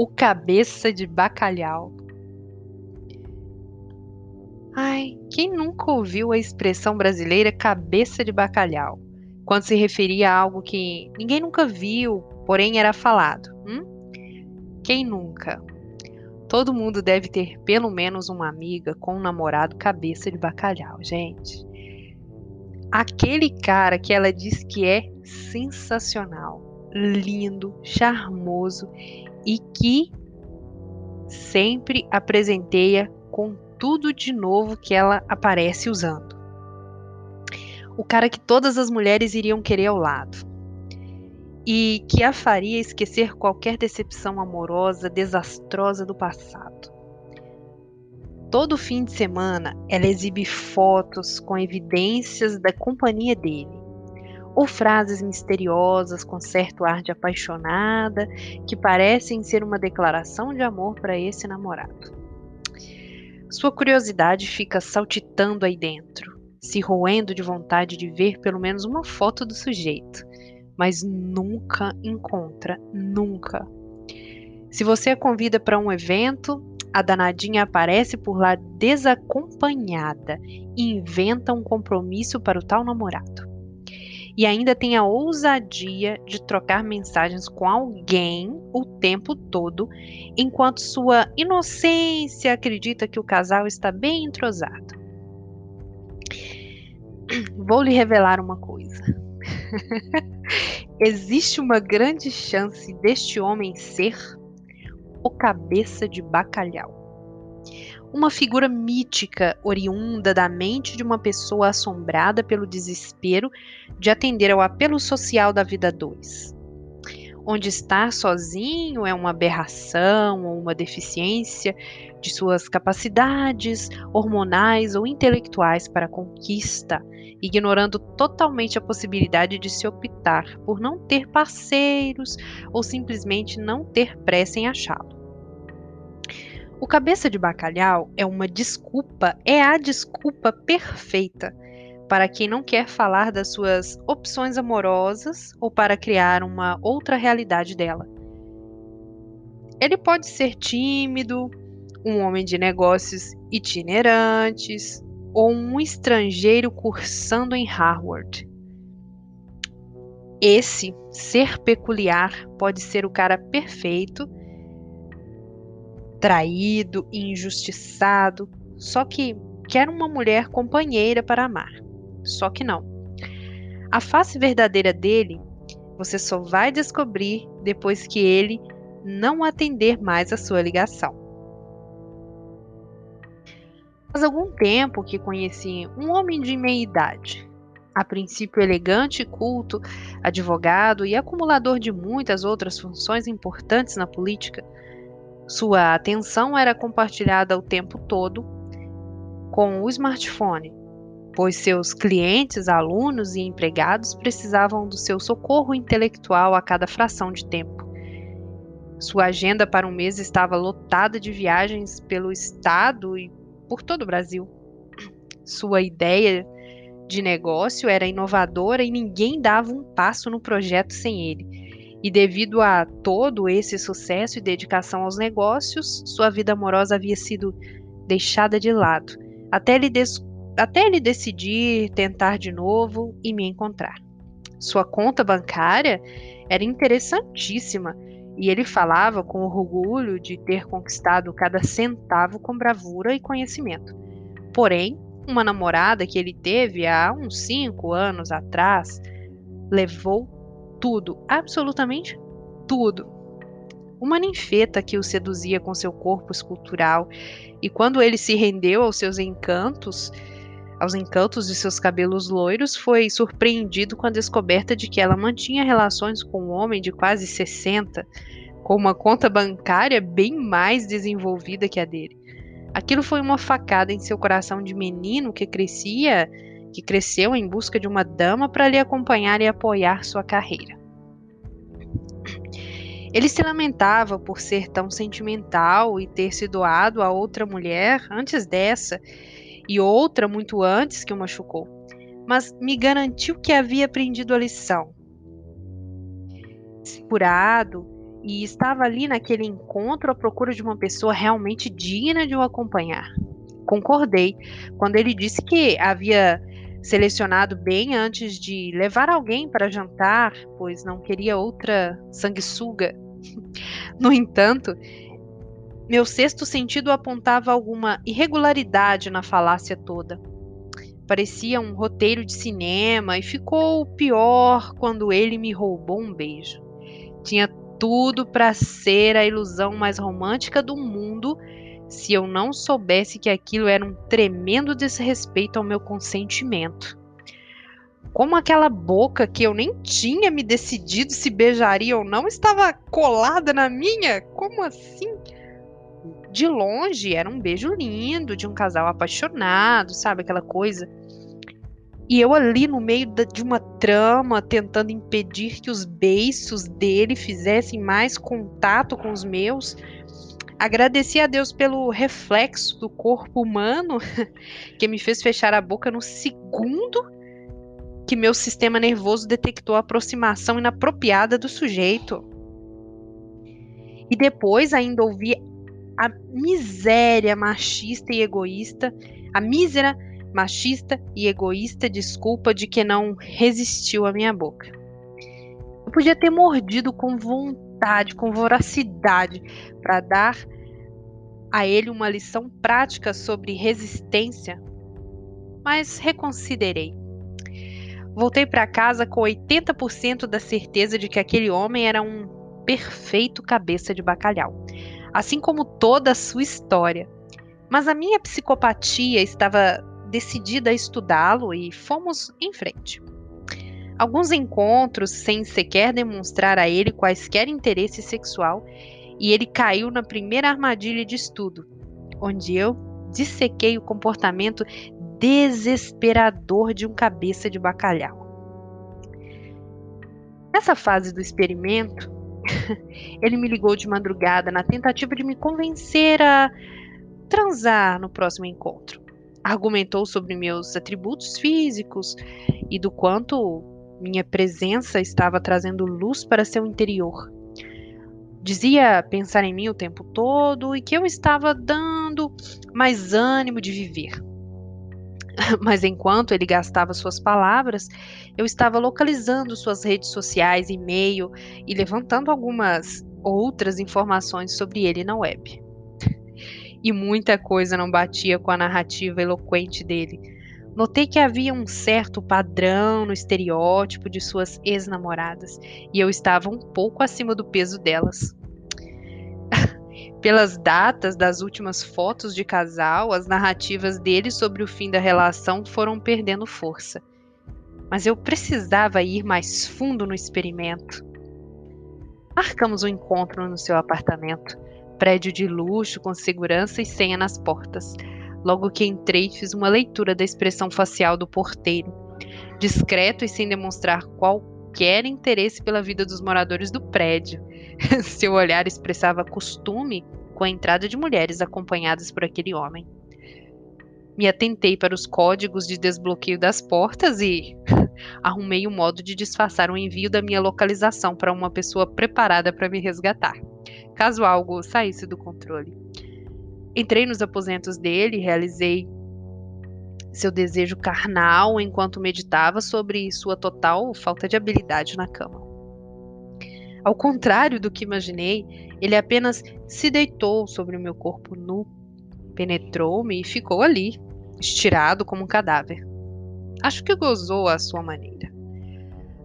O cabeça de bacalhau. Ai, quem nunca ouviu a expressão brasileira cabeça de bacalhau? Quando se referia a algo que ninguém nunca viu, porém era falado. Hum? Quem nunca? Todo mundo deve ter pelo menos uma amiga com um namorado cabeça de bacalhau, gente. Aquele cara que ela diz que é sensacional, lindo, charmoso e que sempre a presenteia com tudo de novo que ela aparece usando. O cara que todas as mulheres iriam querer ao lado. E que a faria esquecer qualquer decepção amorosa desastrosa do passado. Todo fim de semana ela exibe fotos com evidências da companhia dele, ou frases misteriosas com certo ar de apaixonada que parecem ser uma declaração de amor para esse namorado. Sua curiosidade fica saltitando aí dentro, se roendo de vontade de ver pelo menos uma foto do sujeito, mas nunca encontra, nunca. Se você a convida para um evento, a danadinha aparece por lá desacompanhada e inventa um compromisso para o tal namorado e ainda tem a ousadia de trocar mensagens com alguém o tempo todo, enquanto sua inocência acredita que o casal está bem entrosado. Vou lhe revelar uma coisa. Existe uma grande chance deste homem ser o cabeça de bacalhau uma figura mítica oriunda da mente de uma pessoa assombrada pelo desespero de atender ao apelo social da vida dois. Onde estar sozinho é uma aberração ou uma deficiência de suas capacidades hormonais ou intelectuais para conquista, ignorando totalmente a possibilidade de se optar por não ter parceiros ou simplesmente não ter pressa em achá-lo. O cabeça de bacalhau é uma desculpa, é a desculpa perfeita para quem não quer falar das suas opções amorosas ou para criar uma outra realidade dela. Ele pode ser tímido, um homem de negócios itinerantes ou um estrangeiro cursando em Harvard. Esse ser peculiar pode ser o cara perfeito traído injustiçado, só que quer uma mulher companheira para amar. Só que não. A face verdadeira dele você só vai descobrir depois que ele não atender mais a sua ligação. Faz algum tempo que conheci um homem de meia idade, a princípio elegante e culto, advogado e acumulador de muitas outras funções importantes na política, sua atenção era compartilhada o tempo todo com o smartphone, pois seus clientes, alunos e empregados precisavam do seu socorro intelectual a cada fração de tempo. Sua agenda para um mês estava lotada de viagens pelo estado e por todo o Brasil. Sua ideia de negócio era inovadora e ninguém dava um passo no projeto sem ele. E devido a todo esse sucesso e dedicação aos negócios, sua vida amorosa havia sido deixada de lado, até ele, até ele decidir tentar de novo e me encontrar. Sua conta bancária era interessantíssima e ele falava com orgulho de ter conquistado cada centavo com bravura e conhecimento. Porém, uma namorada que ele teve há uns cinco anos atrás levou tudo, absolutamente tudo. Uma ninfeta que o seduzia com seu corpo escultural, e quando ele se rendeu aos seus encantos, aos encantos de seus cabelos loiros, foi surpreendido com a descoberta de que ela mantinha relações com um homem de quase 60, com uma conta bancária bem mais desenvolvida que a dele. Aquilo foi uma facada em seu coração de menino que crescia que cresceu em busca de uma dama para lhe acompanhar e apoiar sua carreira. Ele se lamentava por ser tão sentimental e ter se doado a outra mulher antes dessa e outra muito antes que o machucou, mas me garantiu que havia aprendido a lição. Curado e estava ali naquele encontro à procura de uma pessoa realmente digna de o acompanhar. Concordei quando ele disse que havia selecionado bem antes de levar alguém para jantar, pois não queria outra sanguessuga. No entanto, meu sexto sentido apontava alguma irregularidade na falácia toda. Parecia um roteiro de cinema e ficou pior quando ele me roubou um beijo. Tinha tudo para ser a ilusão mais romântica do mundo se eu não soubesse que aquilo era um tremendo desrespeito ao meu consentimento. Como aquela boca que eu nem tinha me decidido se beijaria ou não estava colada na minha? Como assim? De longe era um beijo lindo de um casal apaixonado, sabe aquela coisa e eu ali no meio de uma trama, tentando impedir que os beiços dele fizessem mais contato com os meus, agradeci a Deus pelo reflexo do corpo humano que me fez fechar a boca no segundo que meu sistema nervoso detectou a aproximação inapropriada do sujeito. E depois ainda ouvi a miséria machista e egoísta, a mísera machista e egoísta desculpa de que não resistiu à minha boca. Eu podia ter mordido com vontade, com voracidade, para dar a ele uma lição prática sobre resistência, mas reconsiderei. Voltei para casa com 80% da certeza de que aquele homem era um perfeito cabeça de bacalhau, assim como toda a sua história. Mas a minha psicopatia estava decidida a estudá-lo e fomos em frente. Alguns encontros sem sequer demonstrar a ele quaisquer interesse sexual, e ele caiu na primeira armadilha de estudo, onde eu dissequei o comportamento desesperador de um cabeça de bacalhau. Nessa fase do experimento, ele me ligou de madrugada na tentativa de me convencer a transar no próximo encontro argumentou sobre meus atributos físicos e do quanto minha presença estava trazendo luz para seu interior. Dizia pensar em mim o tempo todo e que eu estava dando mais ânimo de viver. Mas enquanto ele gastava suas palavras, eu estava localizando suas redes sociais, e-mail e levantando algumas outras informações sobre ele na web e muita coisa não batia com a narrativa eloquente dele. Notei que havia um certo padrão no estereótipo de suas ex-namoradas e eu estava um pouco acima do peso delas. Pelas datas das últimas fotos de casal, as narrativas dele sobre o fim da relação foram perdendo força. Mas eu precisava ir mais fundo no experimento. Marcamos um encontro no seu apartamento prédio de luxo, com segurança e senha nas portas. Logo que entrei, fiz uma leitura da expressão facial do porteiro. Discreto e sem demonstrar qualquer interesse pela vida dos moradores do prédio. Seu olhar expressava costume com a entrada de mulheres acompanhadas por aquele homem. Me atentei para os códigos de desbloqueio das portas e arrumei um modo de disfarçar o envio da minha localização para uma pessoa preparada para me resgatar caso algo saísse do controle. Entrei nos aposentos dele e realizei seu desejo carnal enquanto meditava sobre sua total falta de habilidade na cama. Ao contrário do que imaginei, ele apenas se deitou sobre o meu corpo nu, penetrou-me e ficou ali, estirado como um cadáver. Acho que gozou à sua maneira.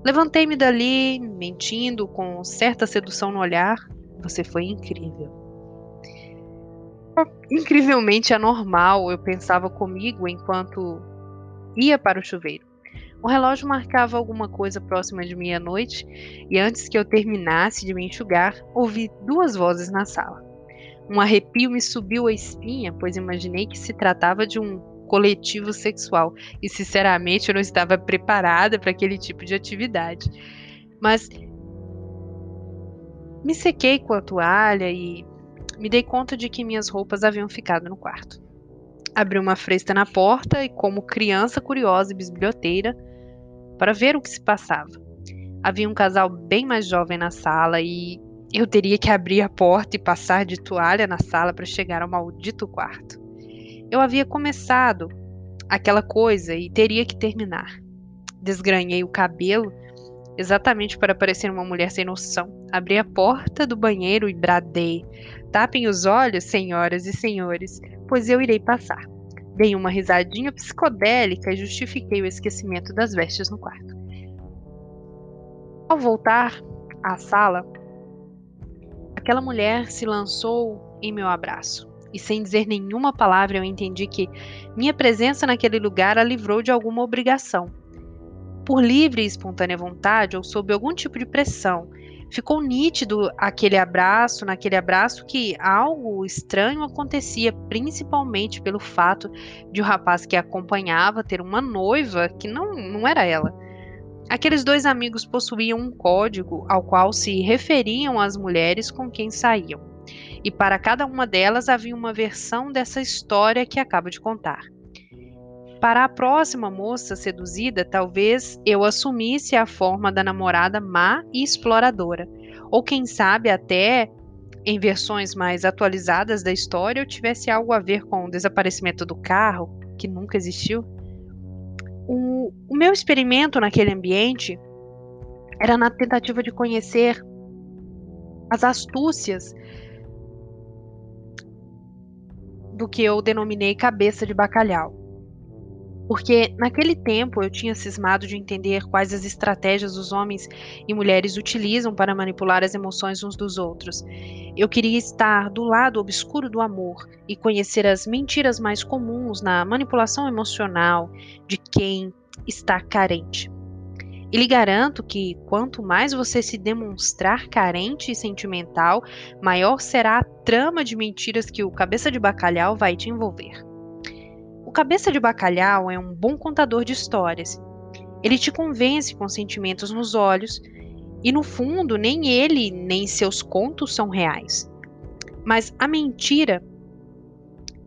Levantei-me dali, mentindo, com certa sedução no olhar, você foi incrível. Incrivelmente anormal, eu pensava comigo enquanto ia para o chuveiro. O relógio marcava alguma coisa próxima de meia-noite e antes que eu terminasse de me enxugar, ouvi duas vozes na sala. Um arrepio me subiu a espinha, pois imaginei que se tratava de um coletivo sexual e, sinceramente, eu não estava preparada para aquele tipo de atividade. Mas me sequei com a toalha e me dei conta de que minhas roupas haviam ficado no quarto. Abri uma fresta na porta e, como criança curiosa e bisbilhoteira, para ver o que se passava. Havia um casal bem mais jovem na sala e eu teria que abrir a porta e passar de toalha na sala para chegar ao maldito quarto. Eu havia começado aquela coisa e teria que terminar. Desgranhei o cabelo exatamente para parecer uma mulher sem noção. Abri a porta do banheiro e bradei: Tapem os olhos, senhoras e senhores, pois eu irei passar. Dei uma risadinha psicodélica e justifiquei o esquecimento das vestes no quarto. Ao voltar à sala, Aquela mulher se lançou em meu abraço, e sem dizer nenhuma palavra eu entendi que minha presença naquele lugar a livrou de alguma obrigação. Por livre e espontânea vontade ou sob algum tipo de pressão, ficou nítido aquele abraço, naquele abraço que algo estranho acontecia, principalmente pelo fato de o rapaz que a acompanhava ter uma noiva que não, não era ela. Aqueles dois amigos possuíam um código ao qual se referiam as mulheres com quem saíam, e para cada uma delas havia uma versão dessa história que acabo de contar. Para a próxima moça seduzida, talvez eu assumisse a forma da namorada má e exploradora, ou quem sabe até em versões mais atualizadas da história eu tivesse algo a ver com o desaparecimento do carro, que nunca existiu. O, o meu experimento naquele ambiente era na tentativa de conhecer as astúcias do que eu denominei cabeça de bacalhau. Porque naquele tempo eu tinha cismado de entender quais as estratégias os homens e mulheres utilizam para manipular as emoções uns dos outros. Eu queria estar do lado obscuro do amor e conhecer as mentiras mais comuns na manipulação emocional de quem está carente. E lhe garanto que quanto mais você se demonstrar carente e sentimental, maior será a trama de mentiras que o cabeça de bacalhau vai te envolver cabeça de bacalhau é um bom contador de histórias. Ele te convence com sentimentos nos olhos, e no fundo, nem ele nem seus contos são reais. Mas a mentira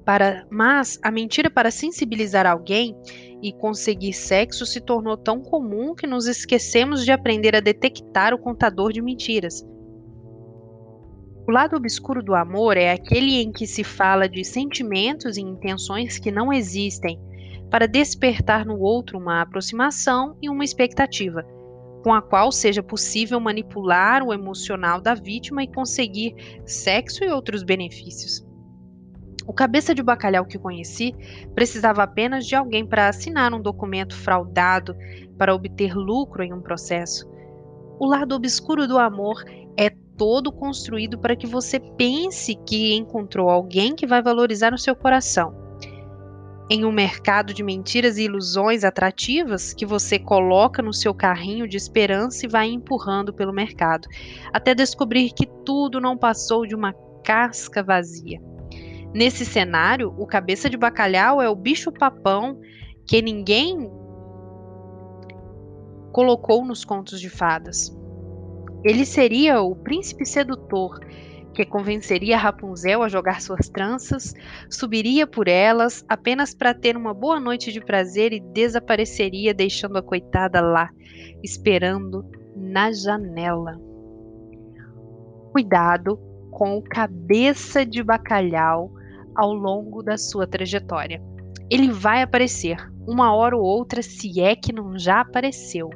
para mas a mentira para sensibilizar alguém e conseguir sexo se tornou tão comum que nos esquecemos de aprender a detectar o contador de mentiras. O lado obscuro do amor é aquele em que se fala de sentimentos e intenções que não existem, para despertar no outro uma aproximação e uma expectativa, com a qual seja possível manipular o emocional da vítima e conseguir sexo e outros benefícios. O cabeça de bacalhau que conheci precisava apenas de alguém para assinar um documento fraudado para obter lucro em um processo. O lado obscuro do amor é todo construído para que você pense que encontrou alguém que vai valorizar o seu coração. Em um mercado de mentiras e ilusões atrativas que você coloca no seu carrinho de esperança e vai empurrando pelo mercado, até descobrir que tudo não passou de uma casca vazia. Nesse cenário, o cabeça de bacalhau é o bicho-papão que ninguém colocou nos contos de fadas. Ele seria o príncipe sedutor que convenceria Rapunzel a jogar suas tranças, subiria por elas apenas para ter uma boa noite de prazer e desapareceria, deixando a coitada lá, esperando na janela. Cuidado com o cabeça de bacalhau ao longo da sua trajetória. Ele vai aparecer, uma hora ou outra, se é que não já apareceu.